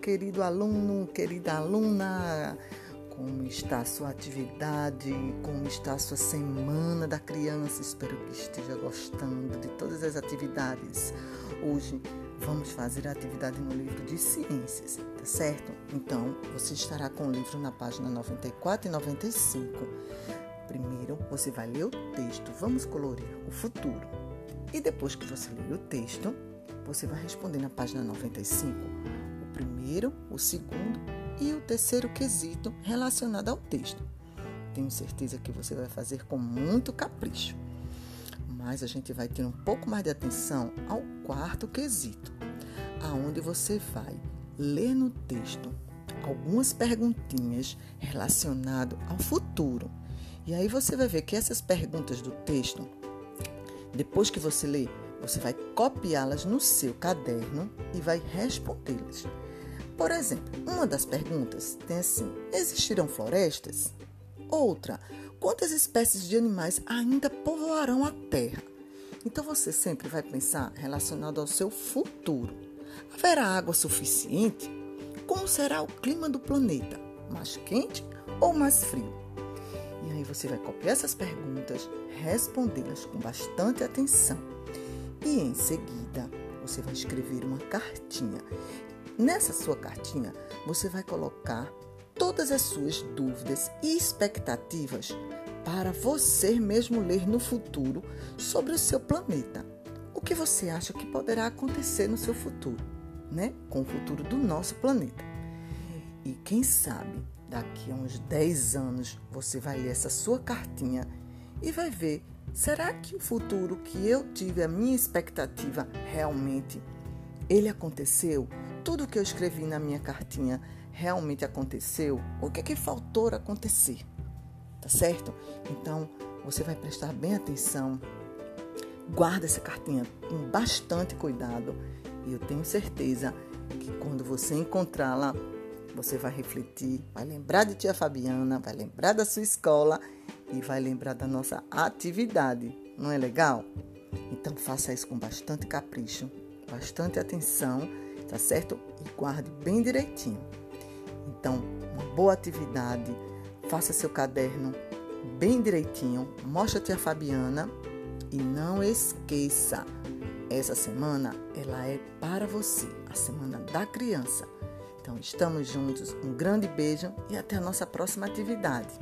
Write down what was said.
querido aluno, querida aluna. Como está a sua atividade? Como está a sua semana da criança? Espero que esteja gostando de todas as atividades. Hoje vamos fazer a atividade no livro de ciências, tá certo? Então, você estará com o livro na página 94 e 95. Primeiro, você vai ler o texto. Vamos colorir o futuro. E depois que você ler o texto, você vai responder na página 95 o primeiro, o segundo e o terceiro quesito relacionado ao texto. Tenho certeza que você vai fazer com muito capricho. Mas a gente vai ter um pouco mais de atenção ao quarto quesito, aonde você vai ler no texto algumas perguntinhas relacionadas ao futuro. E aí você vai ver que essas perguntas do texto, depois que você ler, você vai copiá-las no seu caderno e vai respondê-las. Por exemplo, uma das perguntas tem assim: existirão florestas? Outra: quantas espécies de animais ainda povoarão a Terra? Então você sempre vai pensar relacionado ao seu futuro. Haverá água suficiente? Como será o clima do planeta? Mais quente ou mais frio? E aí você vai copiar essas perguntas, respondê-las com bastante atenção e em seguida você vai escrever uma cartinha. Nessa sua cartinha, você vai colocar todas as suas dúvidas e expectativas para você mesmo ler no futuro sobre o seu planeta. O que você acha que poderá acontecer no seu futuro, né? Com o futuro do nosso planeta. E quem sabe, daqui a uns 10 anos, você vai ler essa sua cartinha e vai ver Será que o futuro que eu tive, a minha expectativa, realmente ele aconteceu? Tudo que eu escrevi na minha cartinha realmente aconteceu? O que é que faltou acontecer? Tá certo? Então, você vai prestar bem atenção. Guarda essa cartinha com bastante cuidado e eu tenho certeza que quando você encontrá-la, você vai refletir, vai lembrar de tia Fabiana, vai lembrar da sua escola e vai lembrar da nossa atividade. Não é legal? Então faça isso com bastante capricho, bastante atenção, tá certo? E guarde bem direitinho. Então, uma boa atividade, faça seu caderno bem direitinho, mostre a Fabiana e não esqueça, essa semana ela é para você, a semana da criança. Então, estamos juntos. Um grande beijo e até a nossa próxima atividade.